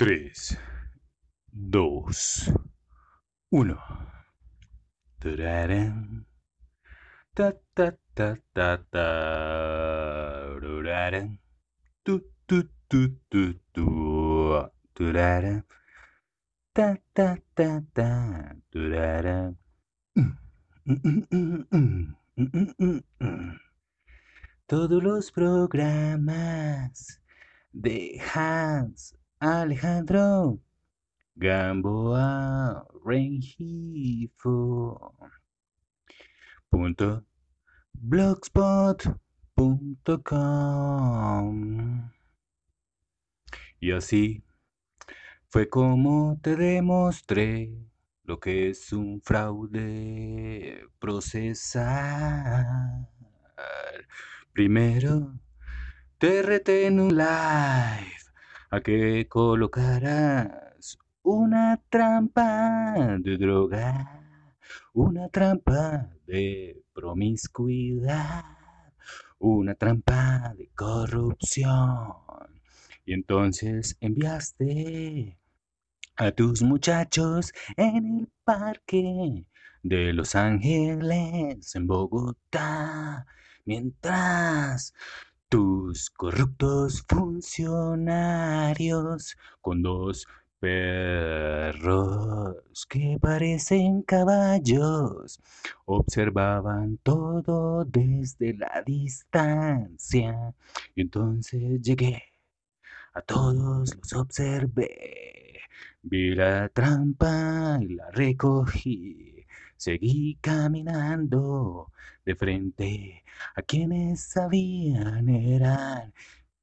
3, 2, 1. Turarán. Ta ta ta ta ta. Todos los programas de Hans Alejandro Gamboa Rengifo. Punto. Blogspot.com y así fue como te demostré lo que es un fraude procesal. Primero, te reté en un live a que colocaras una trampa de droga, una trampa de promiscuidad, una trampa de corrupción. Y entonces enviaste a tus muchachos en el parque de Los Ángeles, en Bogotá, mientras tus corruptos funcionarios con dos perros que parecen caballos observaban todo desde la distancia. Y entonces llegué a todos los observé vi la trampa y la recogí Seguí caminando de frente a quienes sabían eran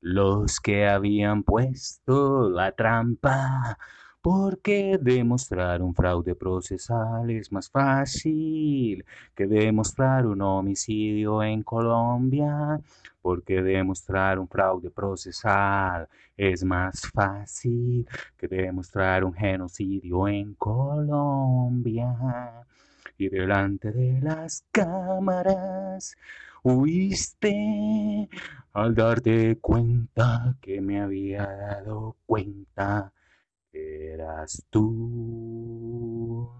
los que habían puesto la trampa. Porque demostrar un fraude procesal es más fácil que demostrar un homicidio en Colombia. Porque demostrar un fraude procesal es más fácil que demostrar un genocidio en Colombia y delante de las cámaras huiste al darte cuenta que me había dado cuenta que eras tú.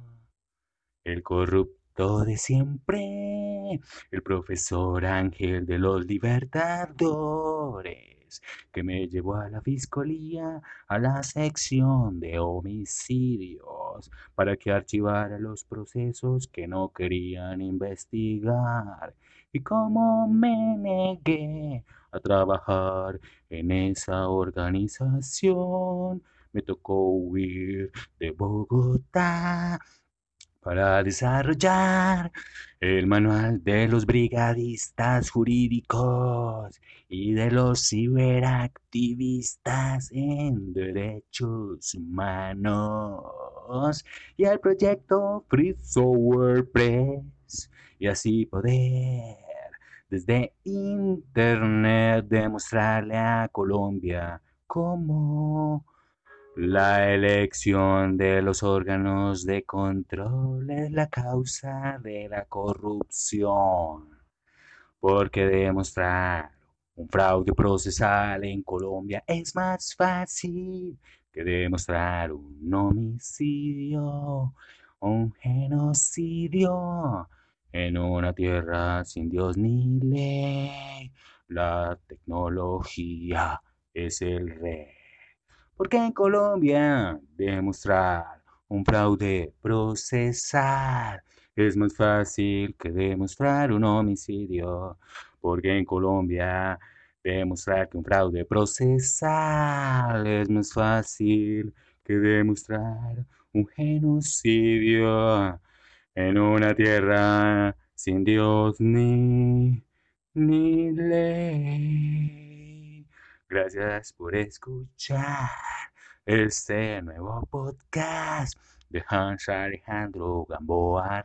El corrupto de siempre, el profesor Ángel de los Libertadores que me llevó a la fiscalía, a la sección de para que archivara los procesos que no querían investigar. Y como me negué a trabajar en esa organización, me tocó huir de Bogotá para desarrollar el manual de los brigadistas jurídicos y de los ciberactivistas en derechos humanos y el proyecto Free Software Press y así poder desde internet demostrarle a Colombia cómo la elección de los órganos de control es la causa de la corrupción, porque demostrar un fraude procesal en Colombia es más fácil que demostrar un homicidio, un genocidio en una tierra sin Dios ni ley. La tecnología es el rey. Porque en Colombia demostrar un fraude procesal es más fácil que demostrar un homicidio. Porque en Colombia demostrar que un fraude procesal es más fácil que demostrar un genocidio en una tierra sin Dios ni, ni ley. Gracias por escuchar este nuevo podcast de Hans Alejandro Gamboa